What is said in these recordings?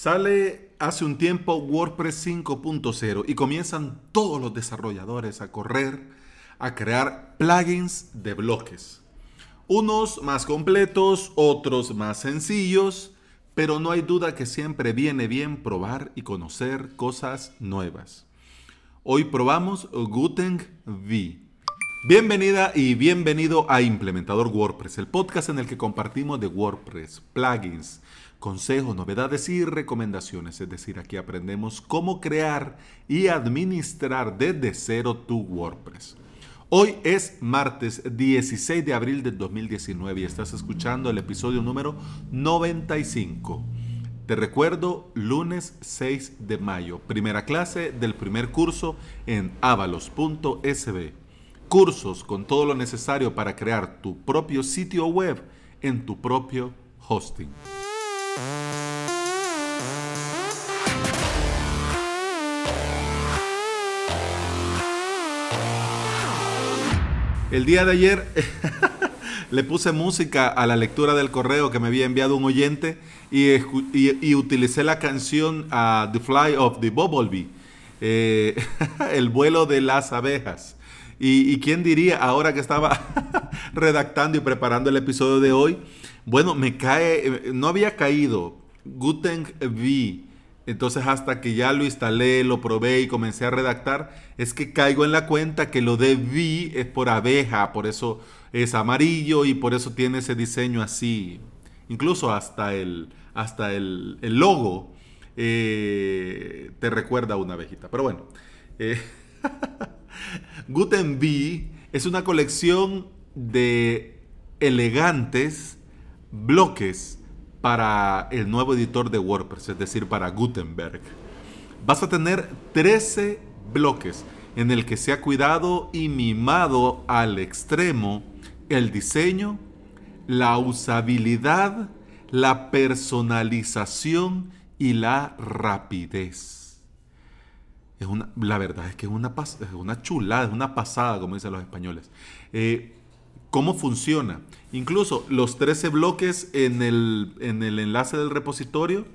Sale hace un tiempo WordPress 5.0 y comienzan todos los desarrolladores a correr a crear plugins de bloques. Unos más completos, otros más sencillos, pero no hay duda que siempre viene bien probar y conocer cosas nuevas. Hoy probamos Guten V. Bienvenida y bienvenido a Implementador WordPress, el podcast en el que compartimos de WordPress, plugins, consejos, novedades y recomendaciones. Es decir, aquí aprendemos cómo crear y administrar desde cero tu WordPress. Hoy es martes 16 de abril del 2019 y estás escuchando el episodio número 95. Te recuerdo, lunes 6 de mayo, primera clase del primer curso en avalos.sb. Cursos con todo lo necesario para crear tu propio sitio web en tu propio hosting. El día de ayer le puse música a la lectura del correo que me había enviado un oyente y, utilicé la canción uh, The Fly of the Bumblebee, eh, el vuelo de las abejas. Y, quién diría, ahora que estaba redactando y preparando el episodio de hoy, bueno, me cae, eh, no había caído Guten V entonces hasta que ya lo instalé, lo probé y comencé a redactar, es que caigo en la cuenta que lo de V es por abeja, por eso es amarillo y por eso tiene ese diseño así. Incluso hasta el, hasta el, logo eh, te recuerda a una abejita. Pero bueno, eh, Guten V es una colección de elegantes bloques para el nuevo editor de WordPress, es decir, para Gutenberg. Vas a tener 13 bloques en el que se ha cuidado y mimado al extremo el diseño, la usabilidad, la personalización y la rapidez. Es una, la verdad es que es una, es una chulada, es una pasada, como dicen los españoles. Eh, ¿Cómo funciona? Incluso los 13 bloques en el, en el enlace del repositorio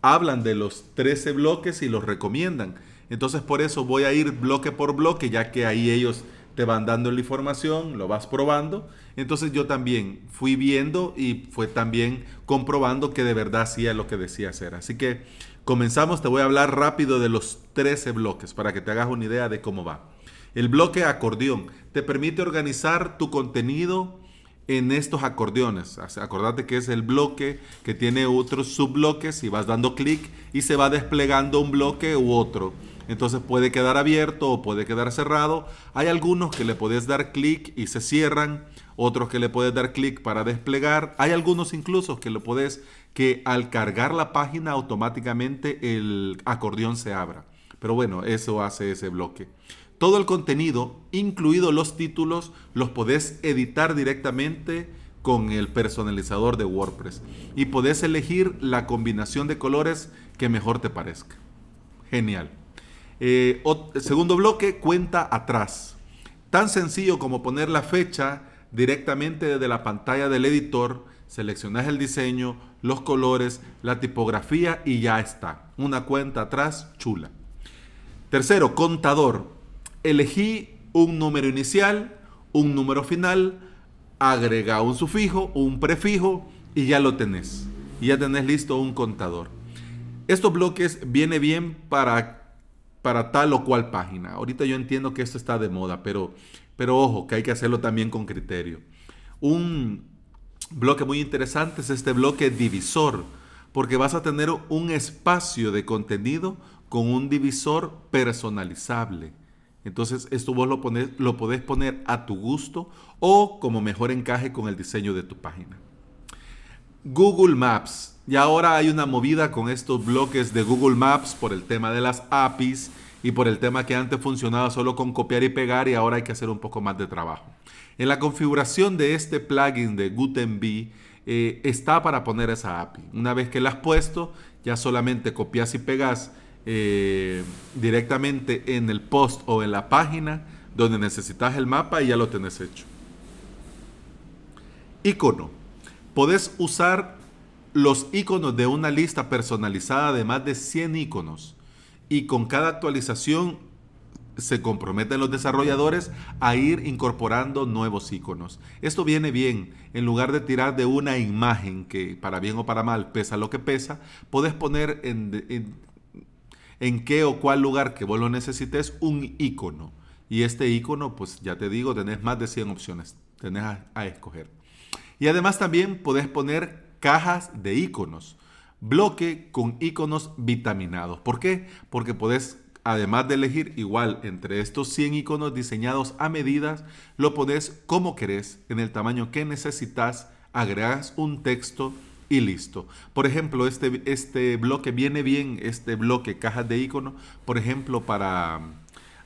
hablan de los 13 bloques y los recomiendan. Entonces por eso voy a ir bloque por bloque, ya que ahí ellos te van dando la información, lo vas probando. Entonces yo también fui viendo y fue también comprobando que de verdad hacía lo que decía hacer. Así que comenzamos, te voy a hablar rápido de los 13 bloques para que te hagas una idea de cómo va. El bloque acordeón te permite organizar tu contenido en estos acordeones. Acordate que es el bloque que tiene otros subbloques y vas dando clic y se va desplegando un bloque u otro. Entonces puede quedar abierto o puede quedar cerrado. Hay algunos que le puedes dar clic y se cierran, otros que le puedes dar clic para desplegar. Hay algunos incluso que lo puedes que al cargar la página automáticamente el acordeón se abra. Pero bueno, eso hace ese bloque. Todo el contenido, incluidos los títulos, los podés editar directamente con el personalizador de WordPress y podés elegir la combinación de colores que mejor te parezca. Genial. Eh, segundo bloque, cuenta atrás. Tan sencillo como poner la fecha directamente desde la pantalla del editor, seleccionas el diseño, los colores, la tipografía y ya está. Una cuenta atrás chula. Tercero, contador elegí un número inicial, un número final, agrega un sufijo, un prefijo y ya lo tenés. Y ya tenés listo un contador. Estos bloques viene bien para, para tal o cual página. Ahorita yo entiendo que esto está de moda, pero, pero ojo, que hay que hacerlo también con criterio. Un bloque muy interesante es este bloque divisor, porque vas a tener un espacio de contenido con un divisor personalizable. Entonces, esto vos lo, lo podés poner a tu gusto o como mejor encaje con el diseño de tu página. Google Maps. Y ahora hay una movida con estos bloques de Google Maps por el tema de las APIs y por el tema que antes funcionaba solo con copiar y pegar y ahora hay que hacer un poco más de trabajo. En la configuración de este plugin de Gutenberg eh, está para poner esa API. Una vez que la has puesto, ya solamente copias y pegas eh, directamente en el post o en la página donde necesitas el mapa y ya lo tenés hecho. Icono. Podés usar los iconos de una lista personalizada de más de 100 iconos y con cada actualización se comprometen los desarrolladores a ir incorporando nuevos iconos. Esto viene bien, en lugar de tirar de una imagen que para bien o para mal pesa lo que pesa, puedes poner en, en, qué o cuál lugar que vos lo necesites un icono. Y este icono, pues ya te digo, tenés más de 100 opciones, tenés a, escoger. Y además también puedes poner cajas de iconos, bloque con iconos vitaminados. ¿Por qué? Porque puedes además de elegir igual entre estos 100 iconos diseñados a medidas, lo pones como querés, en el tamaño que necesitas, agregas un texto y listo. Por ejemplo, este, este bloque viene bien, este bloque cajas de icono, por ejemplo, para...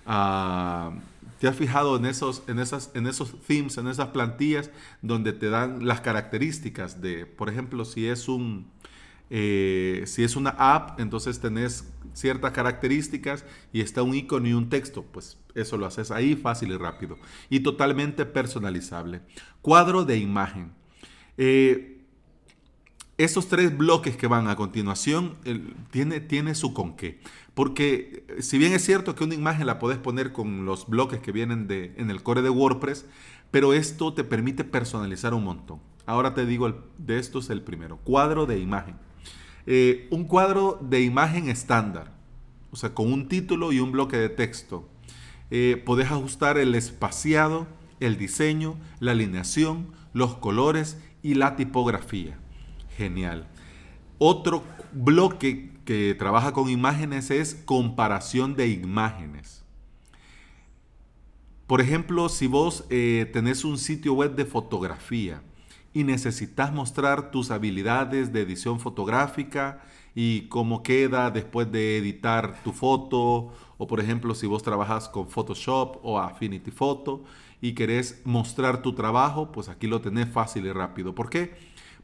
Ah, ¿Te has fijado en esos, en, esas, en esos themes, en esas plantillas donde te dan las características de, por ejemplo, si es un, eh, si es una app, entonces tenés ciertas características y está un icono y un texto, pues eso lo haces ahí fácil y rápido. Y totalmente personalizable. Cuadro de imagen. Eh, esos tres bloques que van a continuación tiene, tiene su con qué. Porque eh, si bien es cierto que una imagen la puedes poner con los bloques que vienen de, en el core de WordPress, pero esto te permite personalizar un montón. Ahora te digo, de estos el primero, cuadro de imagen. Eh, un cuadro de imagen estándar, o sea, con un título y un bloque de texto. Eh, podés ajustar el espaciado, el diseño, la alineación, los colores y la tipografía. Genial. Otro bloque que trabaja con imágenes es comparación de imágenes. Por ejemplo, si vos eh, tenés un sitio web de fotografía, y necesitas mostrar tus habilidades de edición fotográfica y cómo queda después de editar tu foto o por ejemplo si vos trabajas con Photoshop o Affinity Photo y querés mostrar tu trabajo, pues aquí lo tenés fácil y rápido. ¿Por qué?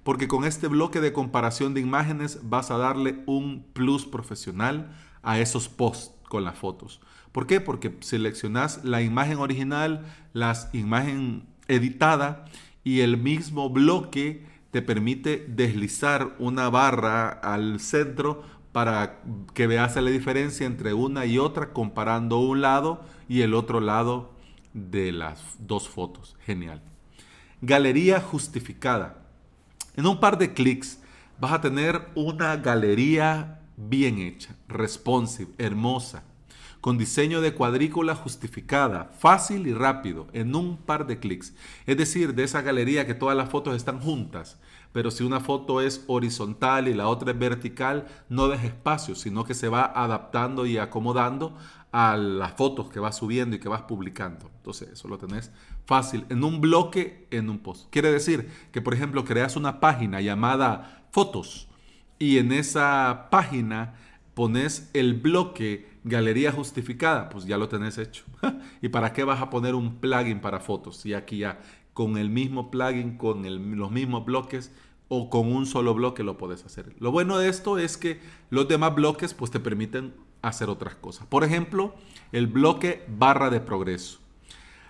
Porque con este bloque de comparación de imágenes vas a darle un plus profesional a esos posts con las fotos. ¿Por qué? Porque seleccionas la imagen original, la imagen editada y el mismo bloque te permite deslizar una barra al centro para que veas la diferencia entre una y otra comparando un lado y el otro lado de las dos fotos. Genial. Galería justificada. En un par de clics vas a tener una galería bien hecha, responsive, hermosa con diseño de cuadrícula justificada, fácil y rápido, en un par de clics. Es decir, de esa galería que todas las fotos están juntas, pero si una foto es horizontal y la otra es vertical, no deja espacio, sino que se va adaptando y acomodando a las fotos que vas subiendo y que vas publicando. Entonces, eso lo tenés fácil en un bloque, en un post. Quiere decir que, por ejemplo, creas una página llamada fotos y en esa página pones el bloque galería justificada, pues ya lo tenés hecho. ¿Y para qué vas a poner un plugin para fotos? Si aquí ya con el mismo plugin, con los mismos bloques o con un solo bloque lo puedes hacer. Lo bueno de esto es que los demás bloques pues te permiten hacer otras cosas. Por ejemplo, el bloque barra de progreso.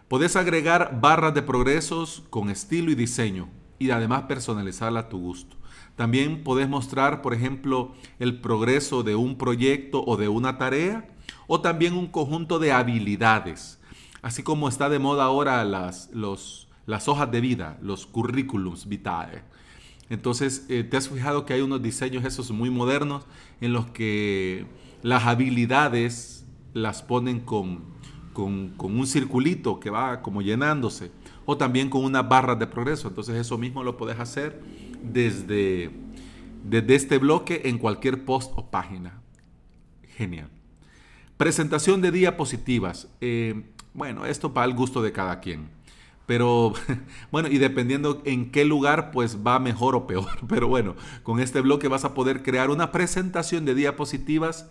Puedes agregar barras de progresos con estilo y diseño y además personalizarla a tu gusto. También puedes mostrar, por ejemplo, el progreso de un proyecto o de una tarea o también un conjunto de habilidades. Así como está de moda ahora las, las hojas de vida, los currículums vitae. Entonces, eh, te has fijado que hay unos diseños esos muy modernos en los que las habilidades las ponen con, con, un circulito que va como llenándose o también con una barra de progreso. Entonces, eso mismo lo puedes hacer desde, desde este bloque en cualquier post o página. Genial. Presentación de diapositivas. Eh, bueno, esto para el gusto de cada quien. Pero bueno, y dependiendo en qué lugar, pues va mejor o peor. Pero bueno, con este bloque vas a poder crear una presentación de diapositivas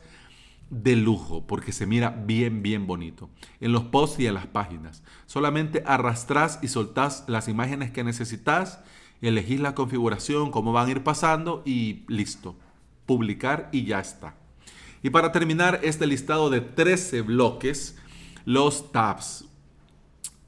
de lujo, porque se mira bien, bien bonito. En los posts y en las páginas. Solamente arrastras y soltás las imágenes que necesitas elegís la configuración, cómo van a ir pasando y listo. Publicar y ya está. Y para terminar este listado de 13 bloques, los tabs.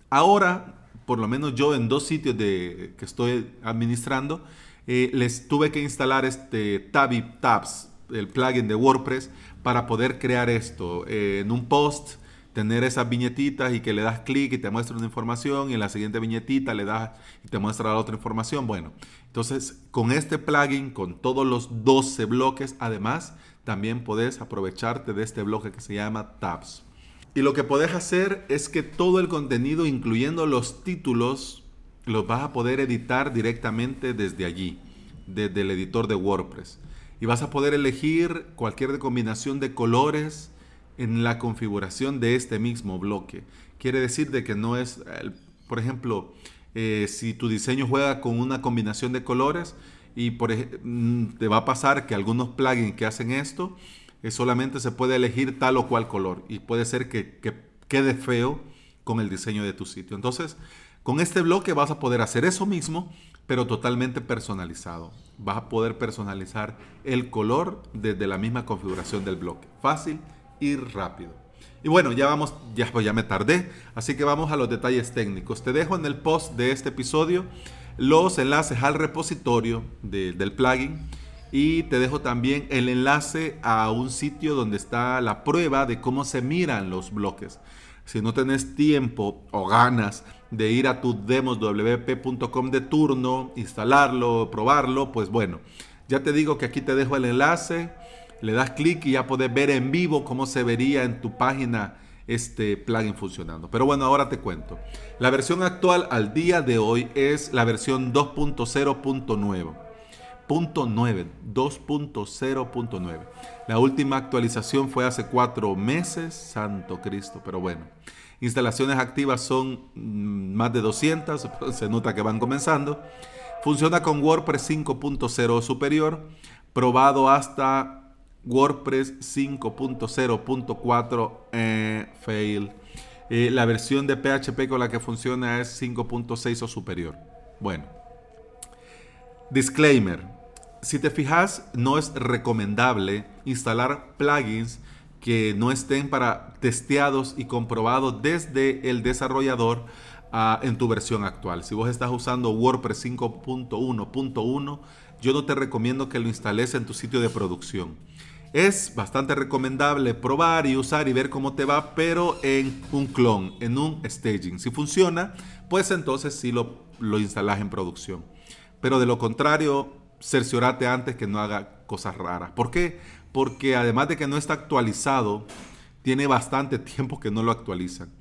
Ahora, por lo menos yo en dos sitios de, que estoy administrando, eh, les tuve que instalar este Tabby Tabs, el plugin de WordPress, para poder crear esto eh, en un post tener esas viñetitas y que le das clic y te muestra una información y en la siguiente viñetita le das y te muestra la otra información. Bueno, entonces con este plugin, con todos los 12 bloques, además también puedes aprovecharte de este bloque que se llama Tabs. Y lo que puedes hacer es que todo el contenido, incluyendo los títulos, los vas a poder editar directamente desde allí, desde el editor de WordPress. Y vas a poder elegir cualquier combinación de colores, en la configuración de este mismo bloque. Quiere decir de que no es, por ejemplo, eh, si tu diseño juega con una combinación de colores y mm, te va a pasar que algunos plugins que hacen esto, eh, solamente se puede elegir tal o cual color y puede ser que, que quede feo con el diseño de tu sitio. Entonces, con este bloque vas a poder hacer eso mismo, pero totalmente personalizado. Vas a poder personalizar el color desde la misma configuración del bloque. Fácil ir rápido. Y bueno, ya vamos, ya, pues ya me tardé, así que vamos a los detalles técnicos. Te dejo en el post de este episodio los enlaces al repositorio del plugin y te dejo también el enlace a un sitio donde está la prueba de cómo se miran los bloques. Si no tenés tiempo o ganas de ir a tu demoswp.com de turno, instalarlo, probarlo, pues bueno, ya te digo que aquí te dejo el enlace le das clic y ya puedes ver en vivo cómo se vería en tu página este plugin funcionando. Pero bueno, ahora te cuento. La versión actual al día de hoy es la versión 2.0.9. 2.0.9. La última actualización fue hace cuatro meses, santo Cristo, pero bueno. Instalaciones activas son mm, más de 200, se nota que van comenzando. Funciona con WordPress 5.0 superior, probado hasta WordPress 5.0.4 eh, fail. Eh, la versión de PHP con la que funciona es 5.6 o superior. Bueno, disclaimer. Si te fijas, no es recomendable instalar plugins que no estén para testeados y comprobados desde el desarrollador ah, en tu versión actual. Si vos estás usando WordPress 5.1.1, yo no te recomiendo que lo instales en tu sitio de producción. Es bastante recomendable probar y usar y ver cómo te va, pero en un clon, en un staging. Si funciona, pues entonces sí lo, lo instalas en producción. Pero de lo contrario, cerciorate antes que no haga cosas raras. ¿Por qué? Porque además de que no está actualizado, tiene bastante tiempo que no lo actualizan.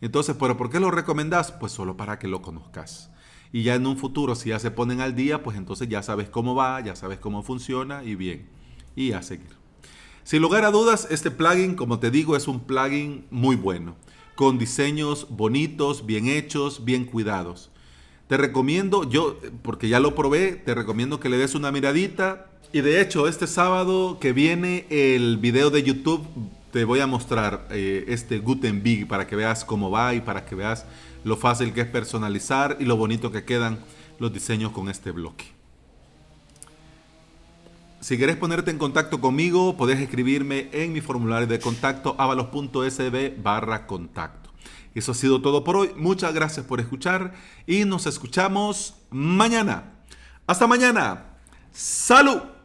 Entonces, ¿pero por qué lo recomendás? Pues solo para que lo conozcas. Y ya en un futuro, si ya se ponen al día, pues entonces ya sabes cómo va, ya sabes cómo funciona y bien. Y a seguir. Sin lugar a dudas, este plugin, como te digo, es un plugin muy bueno, con diseños bonitos, bien hechos, bien cuidados. Te recomiendo, yo, porque ya lo probé, te recomiendo que le des una miradita. Y de hecho, este sábado que viene el video de YouTube, te voy a mostrar eh, este Gutenberg para que veas cómo va y para que veas lo fácil que es personalizar y lo bonito que quedan los diseños con este bloque. Si querés ponerte en contacto conmigo, podés escribirme en mi formulario de contacto avalos.sb barra contacto. Eso ha sido todo por hoy. Muchas gracias por escuchar y nos escuchamos mañana. Hasta mañana. Salud.